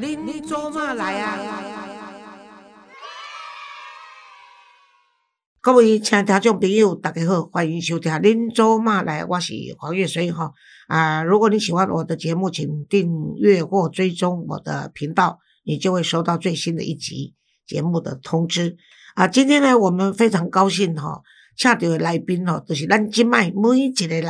恁做嘛来啊？各位亲听众朋友，大家好，欢迎收听《恁做嘛来》，我是黄月水哈啊！如果你喜欢我的节目，请订阅或追踪我的频道，你就会收到最新的一集节目的通知啊！今天呢，我们非常高兴哈，请到的来宾哦，就是咱今麦每一个人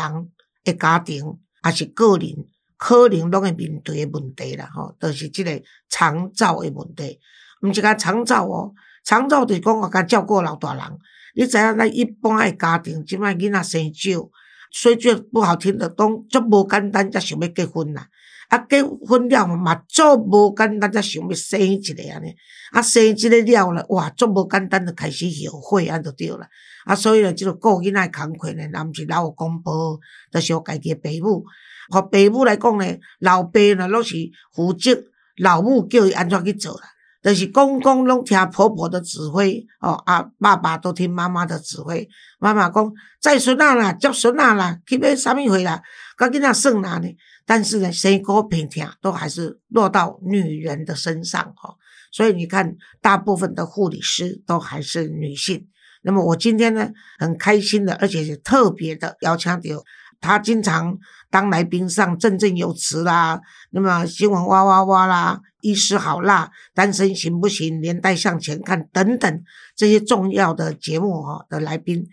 的家庭，还是个人。可能拢会面对诶问题啦，吼，就是即个长照诶问题。毋是讲长照哦，长照就是讲我甲照顾老大人。你知影咱一般诶家庭，即摆囡仔生少，所以句不好听的，讲足无简单，才想要结婚啦。啊，结婚了嘛，足无简单，才想要生一个安尼。啊，生一个了了，哇，足无简单，就开始后悔安就对啦。啊，所以呢，即个顾囡仔诶工课呢，也毋是老有公婆，就是有家己诶爸母。互爸母来讲呢，老爸呢拢是负责老母叫伊安怎去做啦，就是公公拢听婆婆的指挥，哦啊，爸爸都听妈妈的指挥。妈妈讲载孙仔啦，接孙仔啦，去买啥物货啦，甲囡仔算哪呢？但是呢，生个偏听都还是落到女人的身上哦。所以你看，大部分的护理师都还是女性。那么我今天呢，很开心的，而且是特别的邀请到。他经常当来宾上振振有词啦，那么新闻哇哇哇啦，医师好辣，单身行不行？年代向前看等等这些重要的节目哈的来宾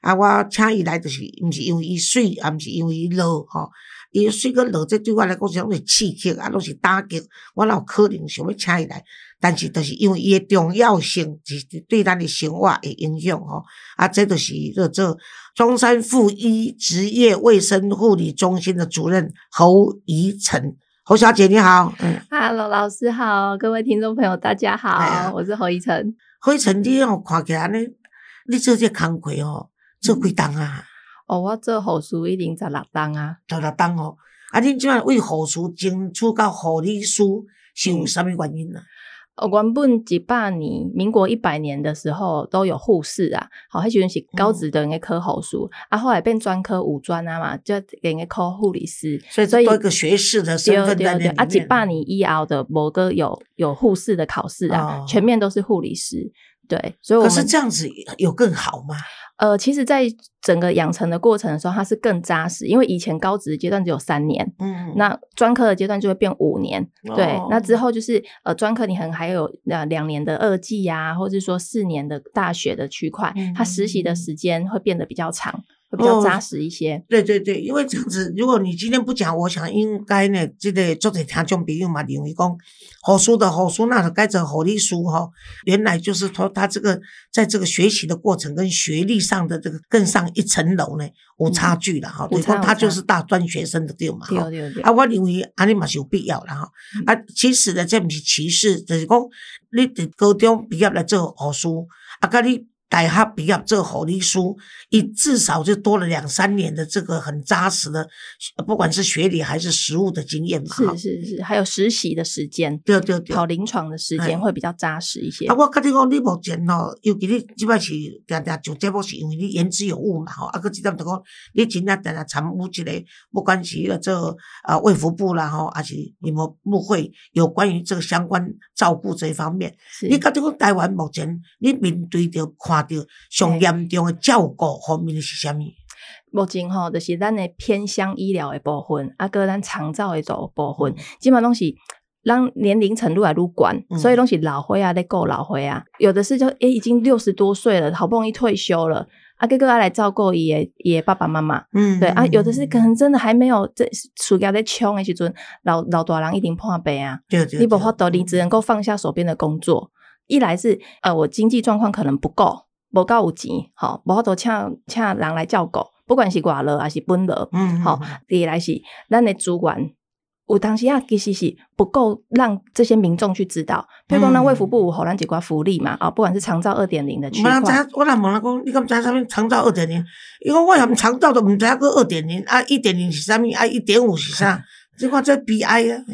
啊，我请伊来就是毋是因为伊水，也毋是因为伊老吼，伊水个老，这对我来讲是拢是刺激啊，拢是打击，我哪有可能想要请伊来？但是，就是因为伊的重要性，是对咱的生活诶影响吼。啊，这就是做做中山附一职业卫生护理中心的主任侯怡晨，侯小姐你好。嗯，Hello，老师好，各位听众朋友大家好，我是侯怡晨。侯怡晨，你哦看起来呢，你做这工课哦，做几档啊？哦，我做护士已经十六档啊，十六档哦。啊，你即摆为护士争取到护理师，是有啥物原因呢？呃，原本一百年，民国一百年的时候都有护士啊，好，迄阵是高职的人个科护士，啊，后来变专科五专啊嘛，就给个科护理师，所以所以多一个学士的身份在里面。啊，一百年以后的某个有有护士的考试啊，全面都是护理师，对，所以可是这样子有更好吗？呃，其实，在整个养成的过程的时候，它是更扎实，因为以前高职阶段只有三年，嗯，那专科的阶段就会变五年，对，那之后就是呃，专科你可能还有呃两年的二技呀，或者说四年的大学的区块，它实习的时间会变得比较长。比较扎实一些，对对对，因为这样子，如果你今天不讲，我想应该呢，这个做者听众朋友嘛，认为讲好书的好书，那该做好的书哈，原来就是说他这个在这个学习的过程跟学历上的这个更上一层楼呢，有差距了哈。对方他就是大专学生的对嘛哈。啊，我认为安尼嘛是有必要了哈。啊，其实呢，这不是歧视，就是讲你伫高中毕业来做好书，啊，甲你。大学毕业做护理师，一至少就多了两三年的这个很扎实的，不管是学历还是实务的经验嘛。是是是，还有实习的时间，对对对，跑临床的时间会比较扎实一些。啊，我跟你讲，你目前哦，尤其你即摆是定定上节目，是因为你言之有物嘛吼。啊，佮即点就讲，你真正定定参与一个，不管是了做啊卫福部啦吼，还是你们部会有关于这个相关照顾这一方面，你觉得讲台湾目前你面对着看。着上严重的照顾方面是虾米？目前吼，就是咱的偏向医疗的部分，啊，个咱长照的做部分，基本拢是让年龄程度来愈管，所以拢是老灰啊，在顾老灰啊，有的是就诶已经六十多岁了，好不容易退休了，啊，哥哥来照顾爷爷爸爸妈妈，嗯，对啊，有的是可能真的还没有这暑假在穷的时阵，老老大人一定破病啊，你无法度，你只能够放下手边的工作，一来是呃我经济状况可能不够。无够有钱，吼，无法度请请人来照顾，不管是外劳还是本劳，嗯，好，第二来是咱的资源，有当时啊，其实是不够让这些民众去知道。譬如讲，咱卫福部有互咱几寡福利嘛，啊，不管是长照二点零的区块。我来问人讲，你敢知啥物长照二点零？因为我连长照都毋知影个二点零，啊，一点零是啥物？啊，一点五是啥？这话最悲哀啊！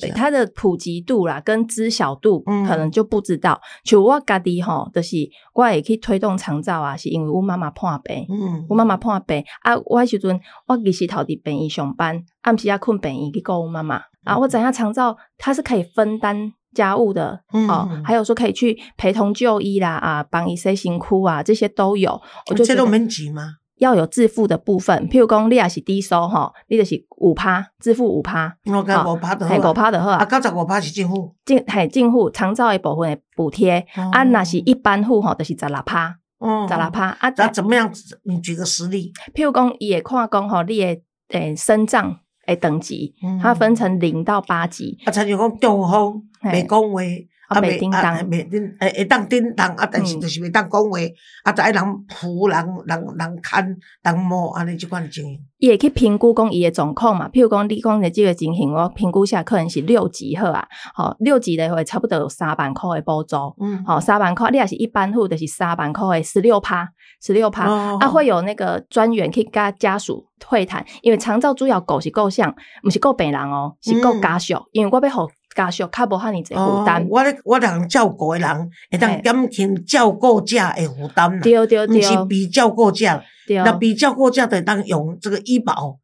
对它的普及度啦，跟知晓度可能就不知道。像我家己吼，就是我也可以推动长照啊，是因为我妈妈破病，嗯，我妈妈破病啊，我迄时阵我其实头伫病院上班，暗时啊困病院去顾我妈妈。啊，我怎样长照它是可以分担家务的哦，还有说可以去陪同就医啦啊，帮一些辛苦啊，这些都有。我觉得这都免钱吗？要有自付的部分，譬如讲你也是低收哈，你就是五趴自付五趴，我讲五趴的好，五趴的好啊，九十五趴是政府，进系政府长照的部分的补贴，啊，那是一般户吼，就是十六趴，十六趴啊。那怎么样？你举个实例，譬如讲，也看讲吼，你的诶生长诶等级，它分成零到八级，啊，参像讲中风，未讲话。啊，袂叮当，袂叮，会会当叮当，啊，但是就是袂当讲话，啊，就爱人扶人，人人牵，人摸，安尼即款情形。伊会去评估讲伊诶状况嘛，譬如讲你讲诶即个情形，我评估下可能是六级好啊，好六级的话差不多有三万块诶补助，嗯，好三万块，你也是一般户就是三万块诶十六趴，十六趴，啊会有那个专员去甲家属会谈，因为长照主要顾是够像，毋是够病人哦，是够家属，因为我要互。家属较无遐尼济负担，我咧我人照顾诶人，会当减轻照顾者诶负担对对对，毋是比照顾者，那比照顾者得当用这个医保、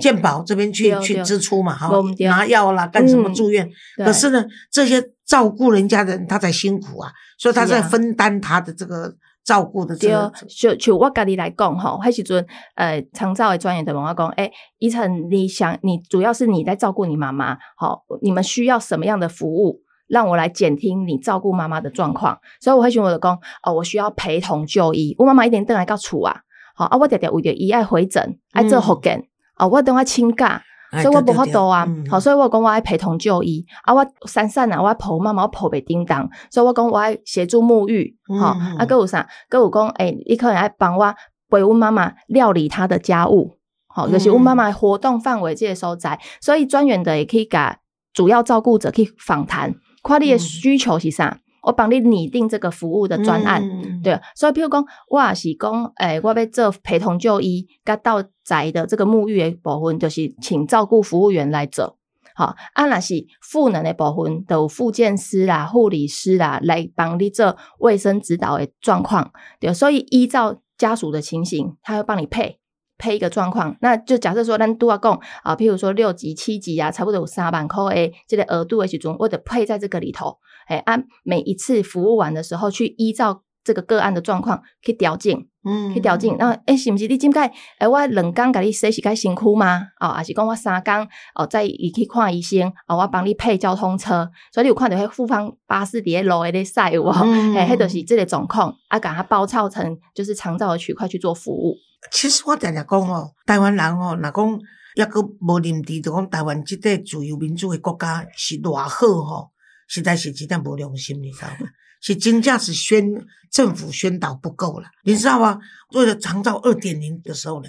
健保这边去去支出嘛，哈，拿药啦，干什么住院？可是呢，这些照顾人家的人，他才辛苦啊，所以他在分担他的这个。照顾的对，就就我家己来讲吼，迄时阵呃，长照的专业的问我讲，诶，依晨，你想你主要是你在照顾你妈妈，好，你们需要什么样的服务，让我来监听你照顾妈妈的状况。所以我会询我的讲，哦，我需要陪同就医，我妈妈一点等来到厝啊，好啊，我常常为着伊爱回诊，爱做复健，哦，我等我请假。所以我无法度啊，好，所以我讲我爱陪同就医啊，我散散啊，我爱抱妈妈，我抱袂叮当，所以我讲我爱协助沐浴，好啊，搁有啥？搁有讲，诶，你可能爱帮我陪阮妈妈料理她的家务，好，就是阮妈妈活动范围这个所在，所以专员的也可以甲主要照顾者去访谈，看你的需求是啥。我帮你拟定这个服务的专案，对，所以譬如讲，我也是讲，诶，我要做陪同就医，甲到宅的这个沐浴的部分，就是请照顾服务员来做。好，啊，那是赋能的部分，都复健师啦、护理师啦来帮你做卫生指导的状况。对，所以依照家属的情形，他会帮你配配一个状况。那就假设说，咱都要讲啊，譬如说六级、七级啊，差不多有三万块诶，这个额度的时阵，我得配在这个里头。哎，按每一次服务完的时候，去依照这个个案的状况去调整，嗯，去调整。那诶，是不是你今盖？哎，我两工甲你洗是该辛苦吗？哦，还是讲我三工哦，再一去看医生哦，我帮你配交通车，所以你有看到迄复方巴士底下路的晒有无？哎，迄就是这个状况，啊，甲它包抄成就是长照的区块去做服务。其实我常常讲哦，台湾人哦，若讲抑个无认知，就讲台湾即个自由民主的国家是偌好吼。实在是有点无良心，你知道吗？是真正是宣政府宣导不够了，你知道吗？为了长照二点零的时候呢，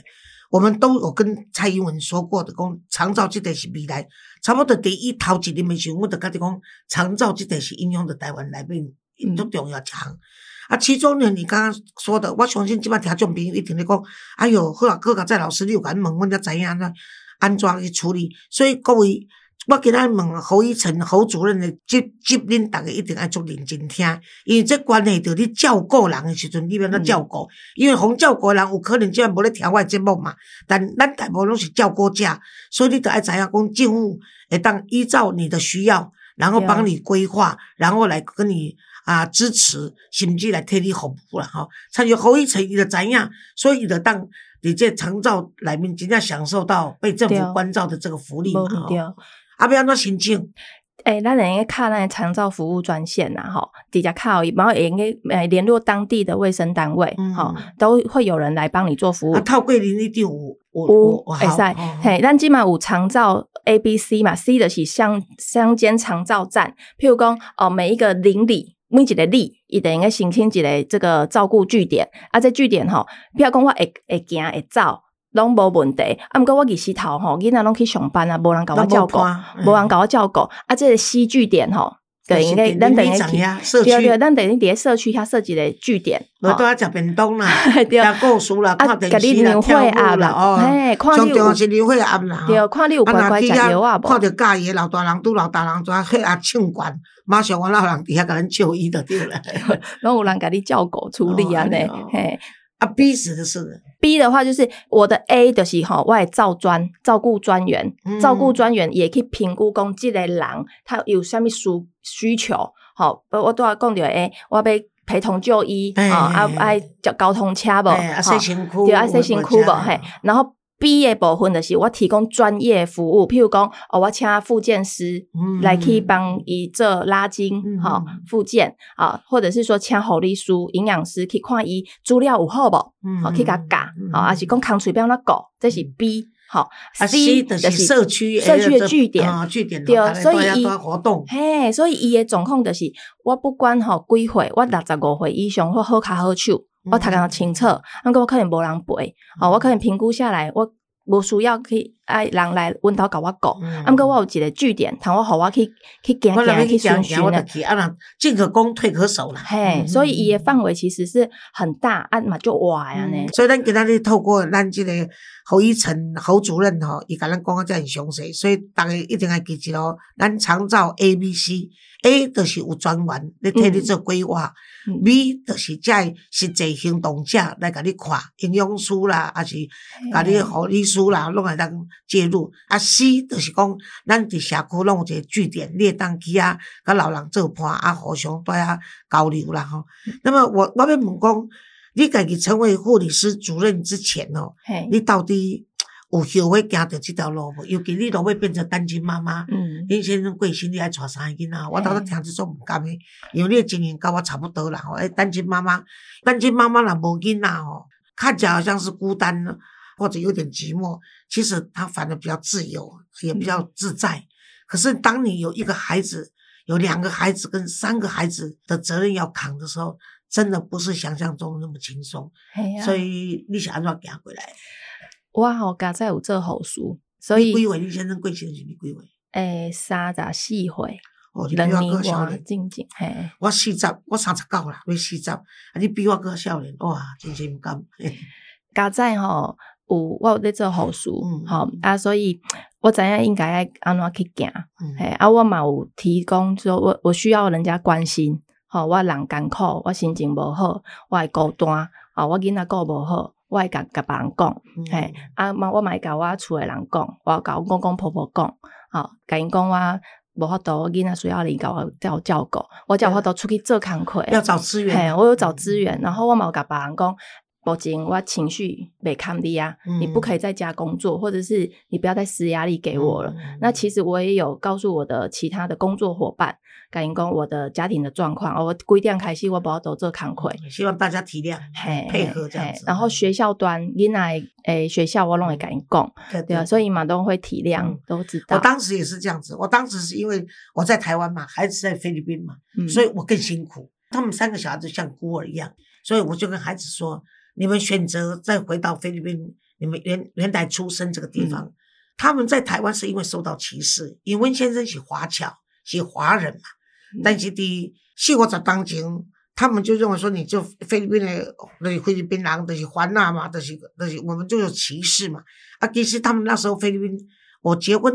我们都有跟蔡英文说过的，讲长照这个是未来，差不多第一头一年的时候，我就跟你讲，长照这个是应用的台湾内面都重要强。啊，其中呢，你刚刚说的，我相信基本听众朋友一定咧讲，哎哟，好啊，各个在老师你有敢问，我才知影呢，安怎去处理。所以各位。我今仔问侯一成侯主任的接接恁逐个一定爱做认真听，因为这关系到你照顾人的时阵，你要怎照顾？因为红照顾人有可能即然无咧听我节目嘛，但咱大部分拢是照顾者，所以你得爱知影讲政府会当依照你的需要，然后帮你规划，然后来跟你啊支持，甚至来替你服务啦吼。参与侯一成伊就知影，所以伊就当你在长照内面真正享受到被政府关照的这个福利嘛吼。啊，要安怎申请。诶，咱应该看那长照服务专线呐，吼，底下靠，然后也应该诶联络当地的卫生单位，吼，都会有人来帮你做服务。套桂林一点五，五，会使，嘿，咱即码有长照 A、B、C 嘛，C 的是乡乡间长照站，譬如讲哦，每一个邻里，每一个里，伊得应该申请一个这个照顾据点，啊，这据点吼，譬如讲我会会行会走。拢无问题，啊！毋过我日时头吼，囡仔拢去上班啊，无人甲我照顾，无人甲我照顾。啊，即个西据点吼，对，应该咱等于对对，咱等于伫社区遐设计个据点。我都要食便当啦，食故事啦，看电视啦，跳舞啦，哦，上重要是牛会暗啦，对，看你有乖乖食药啊，看着家己老大人拄老大人跩迄啊唱悬，马上我老人伫遐甲咱就医就对了，拢有人甲你照顾处理啊呢，嘿，啊，逼死的是。B 的话就是我的 A 就是吼，我的照专照顾专员，嗯。照顾专员也去评估讲这个人他有啥物需需求，吼，我都要讲着诶，我要陪同就医，啊爱爱叫交通车无，哎啊，吼洗身躯，对，啊，洗身躯无嘿，然后 B 的部分就是我提供专业服务，譬如讲，哦，我请复健师嗯。来去帮伊做拉筋嗯，吼嗯，复健啊，或者是说请护理师、营养师去看伊资料有好无，嗯好去甲教，好，还是讲空嘴要安怎教，这是 B，好啊，C 就是社区社区的据点啊，据点对所以伊活动，嘿，所以伊的状况就是，我不管吼几岁，我六十五岁以上，或好卡好手，我读得清楚，那个我可能无人陪，哦，我可能评估下来，我无需要去爱人来阮兜甲我教，嗯啊，毋过我有一个据点，通我互我去去行行去巡巡的。去啊，人进可攻，退可守啦。嘿，嗯所以伊诶范围其实是很大，啊嘛就歪啊呢。所以咱今仔日透过咱即个侯一成侯主任吼，伊甲咱讲啊，遮很详细，所以逐个一定要记住哦。咱长照 A、B、C，A 就是有专员咧替你做规划嗯，B 就是遮实际行动者来甲你看，营养师啦，还是甲你护理师啦，拢会当介入。啊，C 就是讲咱伫社区拢有一个据点，你会当去啊，甲老人做伴啊，互相在啊交流啦吼。那么我我要问讲，你家己成为护理师主任之前哦，嘿，你到底有后悔行着即条路无？尤其你若要变成单亲妈妈，嗯，恁先生过身，你爱带三个囡仔，我头拄听即种毋甘诶，因为你诶经验甲我差不多啦吼。诶，单亲妈妈，单亲妈妈若无囡仔吼，看起来好像是孤单呢，或者有点寂寞，其实他反而比较自由，也比较自在。可是当你有一个孩子，有两个孩子跟三个孩子的责任要扛的时候，真的不是想象中那么轻松。啊所以你想安怎行过来？我吼家在有做护士，所以你几岁？你先生贵姓是你归位？诶三十四岁，哦，你比我。静静嘿。我四十，我三十九啦，要四十，啊，你比我个少年，哇，真是毋甘。家在吼有我有咧做护士，嗯。吼、啊，所以 我知影应该爱安怎去行，嗯。嘿啊，我嘛有提供说我我需要人家关心，吼、我人艰苦，我心情无好，我会孤单，吼、我囡仔顾无好，我会甲甲别人讲，嗯。嘿，啊嘛我嘛会甲我厝诶人讲，我甲我公公婆婆讲，吼、甲因讲我无法度，我囡仔需要你甲我照照顾，我才有法度出去做工课。要找资源。嘿，我有找资源，然后我嘛有甲别人讲，目前我情绪没抗力啊，嗯你不可以在家工作，或者是你不要再施压力给我了。嗯那其实我也有告诉我的其他的工作伙伴，甲因讲我的家庭的状况，哦我规定开始我无法度做康亏。希望大家体谅，嘿，配合这样子。然后学校端囡仔诶学校我拢会甲因讲，对对啊，所以嘛都会体谅，嗯都知道。我当时也是这样子，我当时是因为我在台湾嘛，孩子在菲律宾嘛，嗯所以我更辛苦。他们三个小孩子像孤儿一样，所以我就跟孩子说：你们选择再回到菲律宾，你们原原来出生这个地方，他们在台湾是因为受到歧视，因为先生是华侨，是华人嘛，嗯。但是伫四五十当前，他们就认为说你就菲律宾的，就是菲律宾人，就是华纳嘛，就是就是我们就有歧视嘛。啊，其实他们那时候菲律宾，我结婚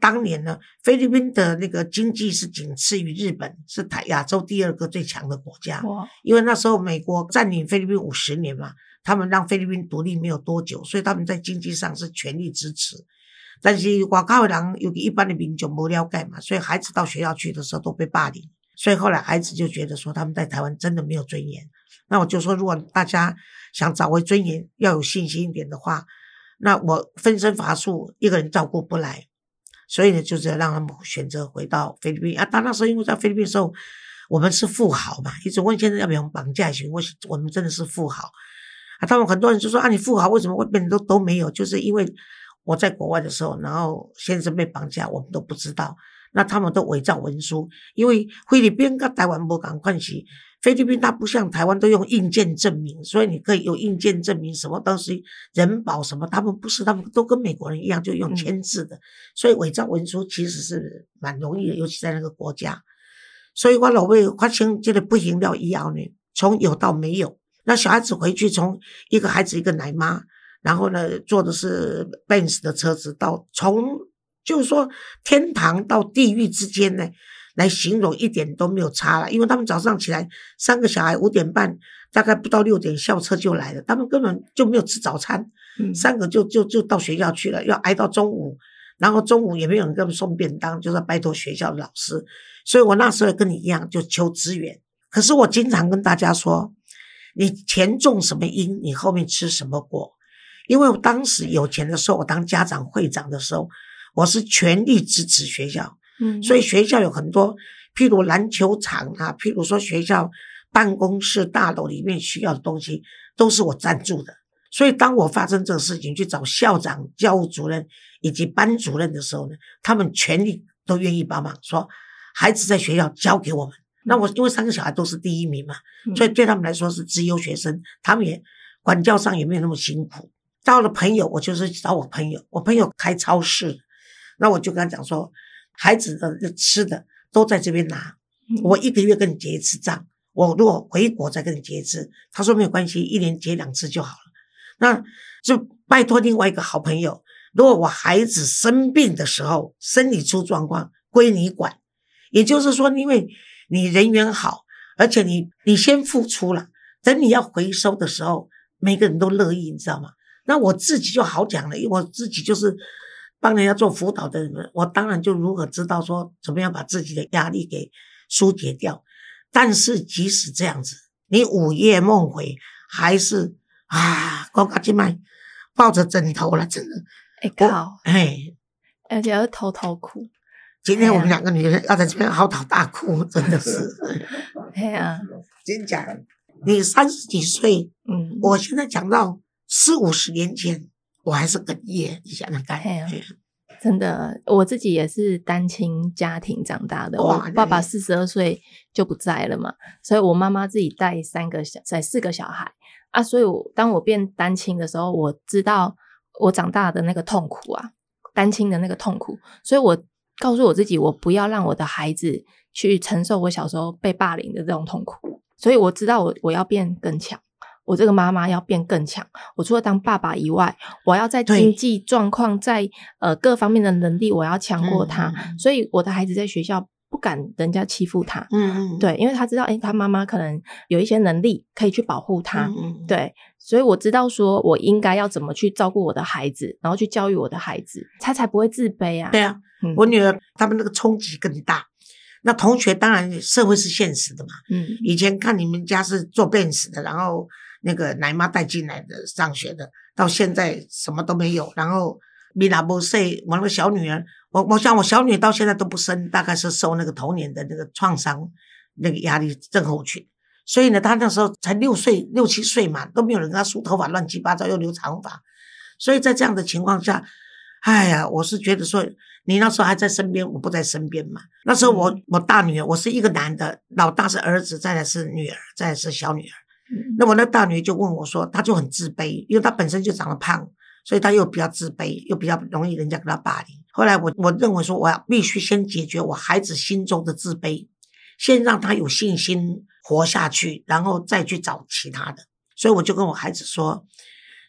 当年呢，菲律宾的那个经济是仅次于日本，是台亚洲第二个最强的国家。因为那时候美国占领菲律宾五十年嘛，他们让菲律宾独立没有多久，所以他们在经济上是全力支持。但是外靠的人，尤其一般的民众不了解嘛，所以孩子到学校去的时候都被霸凌，所以后来孩子就觉得说他们在台湾真的没有尊严。那我就说，如果大家想找回尊严，要有信心一点的话，那我分身乏术，一个人照顾不来，所以呢，就是要让他们选择回到菲律宾啊。他那时候因为在菲律宾的时候，我们是富豪嘛，一直问先生要不要绑架型，我我们真的是富豪啊。他们很多人就说啊，你富豪为什么会变得都都没有？就是因为我在国外的时候，然后先生被绑架，我们都不知道。那他们都伪造文书，因为菲律宾跟台湾不赶关系，菲律宾它不像台湾都用印件证明，所以你可以有印件证明什么东西，人保什么，他们不是，他们都跟美国人一样，就用签字的，所以伪造文书其实是蛮容易的，尤其在那个国家。所以我老为发生这个不行了以后呢，从有到没有，那小孩子回去从一个孩子一个奶妈，然后呢坐的是 Benz 的车子，到从就是说天堂到地狱之间呢，来形容一点都没有差了。因为他们早上起来，三个小孩五点半大概不到六点校车就来了，他们根本就没有吃早餐，嗯三个就就就到学校去了，要挨到中午，然后中午也没有人给他们送便当，就是要拜托学校的老师。所以我那时候也跟你一样，就求资源。可是我经常跟大家说，你前种什么因，你后面吃什么果。因为我当时有钱的时候，我当家长会长的时候，我是全力支持学校，嗯，所以学校有很多，譬如篮球场啊，譬如说学校办公室大楼里面需要的东西，都是我赞助的。所以当我发生这个事情，去找校长、教务主任以及班主任的时候呢，他们全力都愿意帮忙，说孩子在学校交给我们。那我因为三个小孩都是第一名嘛，嗯所以对他们来说是资优学生，他们也管教上也没有那么辛苦。到了朋友，我就是找我朋友，我朋友开超市，那我就跟他讲说，孩子的吃的都在这边拿，嗯我一个月跟你结一次账，我如果回国再跟你结一次。他说没有关系，一年结两次就好了。那就拜托另外一个好朋友，如果我孩子生病的时候，生理出状况归你管，也就是说，因为你人缘好，而且你你先付出了，等你要回收的时候，每个人都乐意，你知道吗？那我自己就好讲了，因为我自己就是帮人家做辅导的人，我当然就如何知道说怎么样把自己的压力给疏解掉。但是即使这样子，你午夜梦回，还是啊，高高静脉抱着枕头了，真的，哎靠，哎，而且要偷偷哭，今天我们两个女人要在这边嚎啕大哭，真的是，哎呀，真讲，你三十几岁，嗯，我现在讲到四五十年前，我还是哽咽，你想想看，哎真的，我自己也是单亲家庭长大的，我爸爸四十二岁就不在了嘛，所以我妈妈自己带三个小，带四个小孩啊，所以我当我变单亲的时候，我知道我长大的那个痛苦啊，单亲的那个痛苦，所以我告诉我自己，我不要让我的孩子去承受我小时候被霸凌的这种痛苦，所以我知道我我要变更强。我这个妈妈要变更强。我除了当爸爸以外，我要在对经济状况、在呃各方面的能力，我要强过他。所以我的孩子在学校不敢人家欺负他，嗯嗯，对，因为他知道，诶，他妈妈可能有一些能力可以去保护他。嗯嗯，对，所以我知道说我应该要怎么去照顾我的孩子，然后去教育我的孩子，他才不会自卑啊。对啊，嗯我女儿他们那个冲击更大。那同学当然社会是现实的嘛，嗯以前看你们家是做 Benz 的，然后那个奶妈带进来的上学的，到现在什么都没有，然后米拉波塞，我那个小女儿，我我想我小女儿到现在都不生，大概是受那个童年的那个创伤那个压力症候群，所以呢，她那时候才六岁六七岁嘛，都没有人跟她梳头发，乱七八糟又留长发，所以在这样的情况下，哎呀，我是觉得说，你那时候还在身边，我不在身边嘛。那时候我、我大女儿，我是一个男的，老大是儿子，再来是女儿，再来是小女儿。那我那大女儿就问我说，她就很自卑，因为她本身就长得胖，所以她又比较自卑，又比较容易人家跟她霸凌。后来我我认为说，我要必须先解决我孩子心中的自卑，先让他有信心活下去，然后再去找其他的。所以我就跟我孩子说，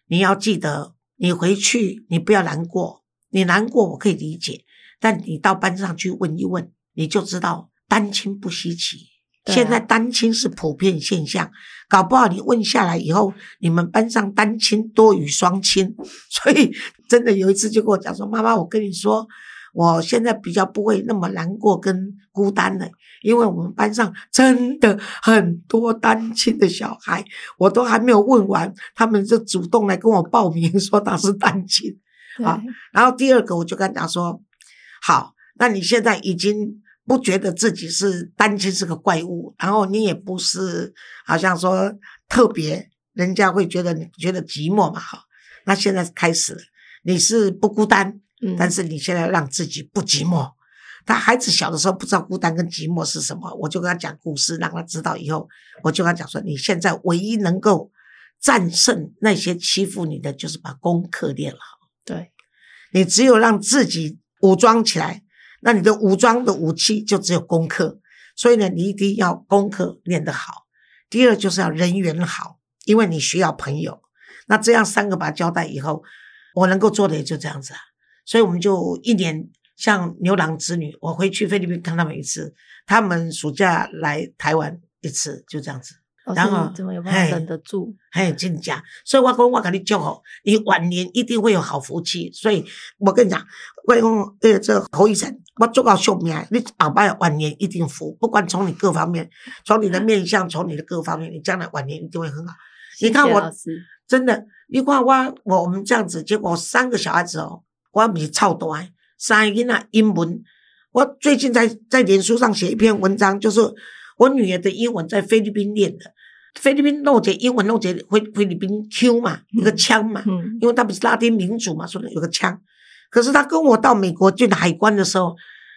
你要记得，你回去你不要难过，你难过我可以理解，但你到班上去问一问，你就知道单亲不稀奇。现在单亲是普遍现象，搞不好你问下来以后，你们班上单亲多于双亲，所以真的有一次就跟我讲说：“妈妈，我跟你说，我现在比较不会那么难过跟孤单了，因为我们班上真的很多单亲的小孩，我都还没有问完，他们就主动来跟我报名 说他是单亲。啊然后第二个，我就跟他讲说：好，那你现在已经不觉得自己是单亲是个怪物，然后你也不是好像说特别，人家会觉得你觉得寂寞嘛，哈。那现在开始了，你是不孤单，嗯但是你现在让自己不寂寞。他孩子小的时候不知道孤单跟寂寞是什么，我就跟他讲故事，让他知道以后，我就跟他讲说，你现在唯一能够战胜那些欺负你的，就是把功课练好。对，你只有让自己武装起来，那你的武装的武器就只有功课。所以呢，你一定要功课练得好。第二就是要人缘好，因为你需要朋友。那这样三个把交代以后，我能够做的也就这样子啊。所以我们就一年像牛郎织女，我回去菲律宾看他们一次，他们暑假来台湾一次，就这样子。然后怎么有办法忍得住？嘿，真假？所以我讲，我给你祝福，你晚年一定会有好福气。所以我跟你讲，我讲，呃，这侯医生，我做到寿命，你后摆晚年一定福，不管从你各方面，从你的面相，从你的各方面，你将来晚年一定会很好。你看我真的，你看我我我们这样子，结果三个小孩子哦，我比超多，三个啊英文。我最近在在脸书上写一篇文章，就是我女儿的英文在菲律宾练的，菲律宾弄些英文弄些菲菲律宾 Q 嘛，一个枪嘛，嗯因为他不是拉丁民族嘛，所以有个枪。可是他跟我到美国进海关的时候，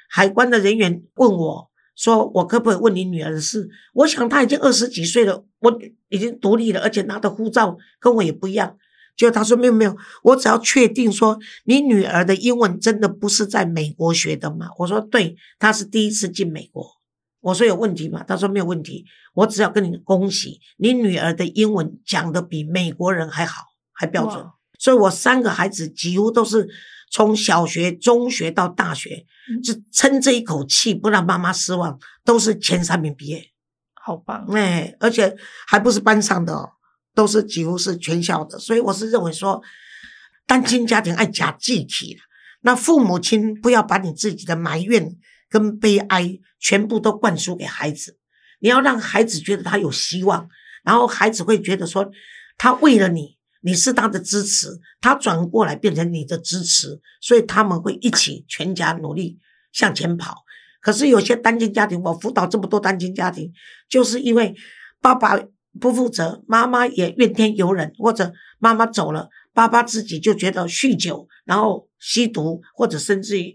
海关的人员问我说：“我可不可以问你女儿的事？”我想她已经二十几岁了，我已经独立了，而且拿的护照跟我也不一样。就他说没有没有，我只要确定说你女儿的英文真的不是在美国学的吗？我说对，她是第一次进美国。我说有问题吗？他说没有问题。我只要跟你恭喜，你女儿的英文讲的比美国人还好，还标准。所以我三个孩子几乎都是从小学、中学到大学，就撑这一口气不让妈妈失望，都是前三名毕业，好棒哎！而且还不是班上的哦。都是几乎是全校的，所以我是认为说，单亲家庭爱假记体。那父母亲不要把你自己的埋怨跟悲哀全部都灌输给孩子，你要让孩子觉得他有希望，然后孩子会觉得说，他为了你，你是他的支持，他转过来变成你的支持，所以他们会一起全家努力向前跑。可是有些单亲家庭，我辅导这么多单亲家庭，就是因为爸爸。不负责，妈妈也怨天尤人，或者妈妈走了，爸爸自己就觉得酗酒，然后吸毒，或者甚至于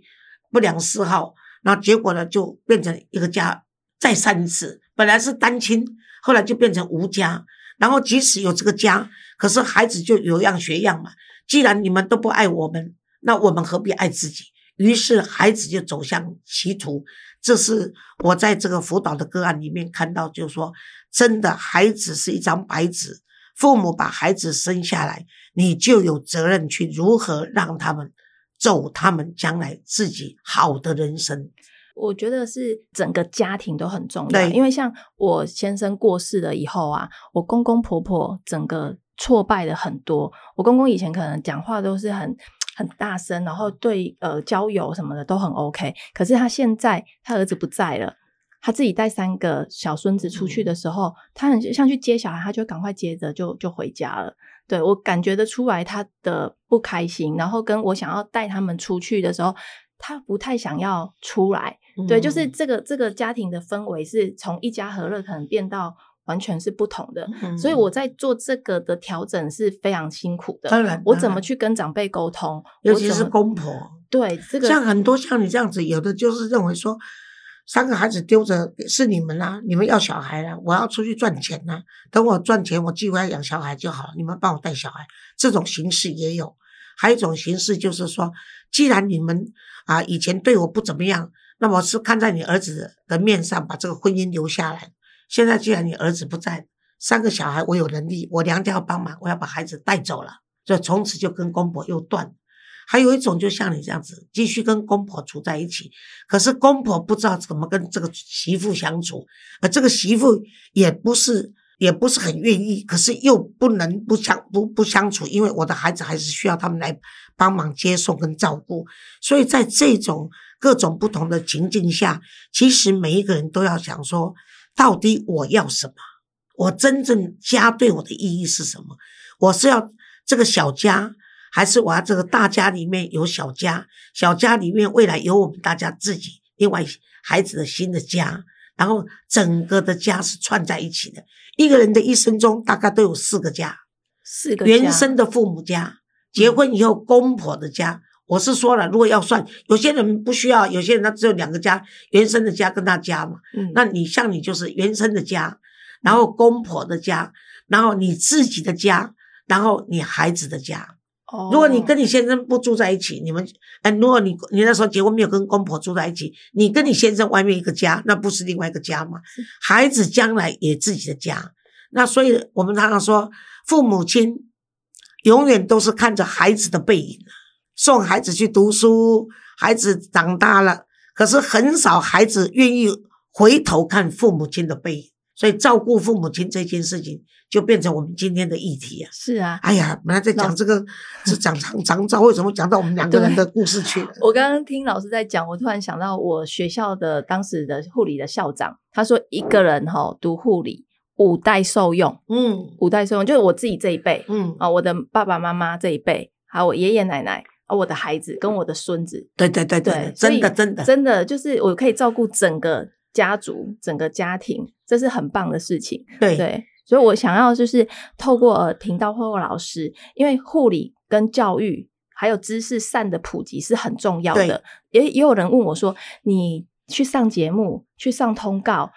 不良嗜好，那结果呢，就变成一个家再三次，本来是单亲，后来就变成无家，然后即使有这个家，可是孩子就有样学样嘛。既然你们都不爱我们，那我们何必爱自己？于是孩子就走向歧途。这是我在这个辅导的个案里面看到，就是说，真的，孩子是一张白纸，父母把孩子生下来，你就有责任去如何让他们走他们将来自己好的人生。我觉得是整个家庭都很重要，因为像我先生过世了以后啊，我公公婆婆整个挫败的很多。我公公以前可能讲话都是很。很大声，然后对呃交友什么的都很 OK。可是他现在他儿子不在了，他自己带三个小孙子出去的时候，他很像去接小孩，他就赶快接着就就回家了。对我感觉得出来他的不开心，然后跟我想要带他们出去的时候，他不太想要出来。对，就是这个这个家庭的氛围是从一家和乐可能变到。完全是不同的，所以我在做这个的调整是非常辛苦的。当然，我怎么去跟长辈沟通，尤其是公婆。对，这个像很多像你这样子，有的就是认为说，三个孩子丢着是你们啦，你们要小孩啦，我要出去赚钱啦，等我赚钱，我寄回来养小孩就好了，你们帮我带小孩。这种形式也有，还有一种形式就是说，既然你们啊以前对我不怎么样，那么是看在你儿子的面上，把这个婚姻留下来。现在既然你儿子不在，三个小孩我有能力，我娘家要帮忙，我要把孩子带走了，就从此就跟公婆又断。还有一种就像你这样子，继续跟公婆处在一起，可是公婆不知道怎么跟这个媳妇相处，而这个媳妇也不是也不是很愿意，可是又不能不相不不相处，因为我的孩子还是需要他们来帮忙接送跟照顾。所以在这种各种不同的情境下，其实每一个人都要想说。到底我要什么？我真正家对我的意义是什么？我是要这个小家，还是我要这个大家里面有小家？小家里面未来有我们大家自己，另外孩子的新的家，然后整个的家是串在一起的。一个人的一生中大概都有四个家：四个原生的父母家，结婚以后公婆的家。我是说了，如果要算，有些人不需要，有些人他只有两个家，原生的家跟他家嘛。嗯，那你像你就是原生的家，然后公婆的家，然后你自己的家，然后你孩子的家。哦，如果你跟你先生不住在一起，你们，哎，如果你你那时候结婚没有跟公婆住在一起，你跟你先生外面一个家，那不是另外一个家吗？孩子将来也自己的家。那所以我们常常说，父母亲永远都是看着孩子的背影。送孩子去读书，孩子长大了，可是很少孩子愿意回头看父母亲的背影。所以照顾父母亲这件事情就变成我们今天的议题啊。是啊，哎呀，本来在讲这个 是讲长长照，为什么讲到我们两个人的故事去了？我刚刚听老师在讲，我突然想到我学校的当时的护理的校长，他说一个人哈读护理五代受用，嗯五代受用就是我自己这一辈嗯，啊，我的爸爸妈妈这一辈，还有我爷爷奶奶啊，我的孩子跟我的孙子，对对对对对，，真的真的，真的就是我可以照顾整个家族、整个家庭，这是很棒的事情。对对，所以我想要就是透过呃频道透过老师，因为护理跟教育还有知识善的普及是很重要的。也也有人问我说，你去上节目、去上通告。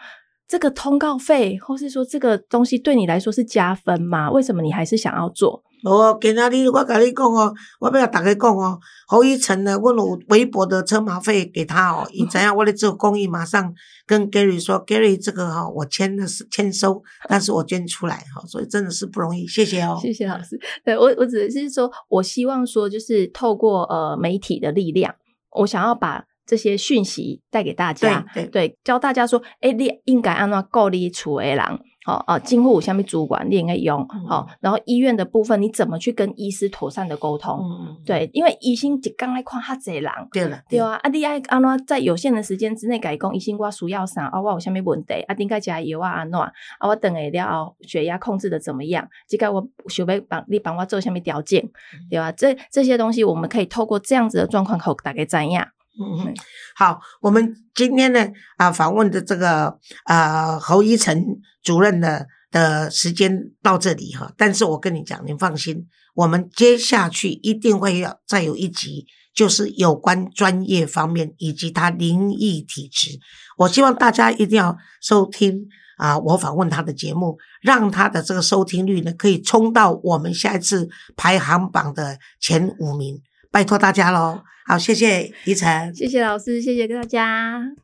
这个通告费，或是说这个东西对你来说是加分吗？为什么你还是想要做？哦，今仔日我甲你讲哦，我要甲大家讲哦，侯一成呢，我有微博的车马费给他哦，伊知影我咧做公益，马上跟 Gary 说，Gary 这个哈、我签的是签收，但是我捐出来哈、所以真的是不容易，谢谢哦。谢谢老师。对我，我只是说，我希望说，就是透过呃媒体的力量，我想要把这些讯息带给大家，对对教大家说，哎，你应该按照够你处的人，好、哦、啊，今后有下面主管你应该用，好、然后医院的部分，你怎么去跟医师妥善的沟通？嗯，对，因为医生一刚来看哈侪人。对了，对啊，啊，你爱安怎在有限的时间之内改讲，医生我需要啥啊？我有啥物问题啊？顶该加药啊安怎啊？我等下了后血压控制的怎么样？这个我想要帮你帮我做下面调整，对吧、这这些东西我们可以透过这样子的状况，后大概怎样？嗯嗯，好，我们今天呢啊访问的这个呃侯一成主任的的时间到这里哈，但是我跟你讲，您放心，我们接下去一定会要再有一集，就是有关专业方面以及他灵异体质，我希望大家一定要收听。啊，我访问他的节目，让他的这个收听率呢，可以冲到我们下一次排行榜的前五名，拜托大家喽！好，谢谢怡晨。谢谢老师，谢谢大家。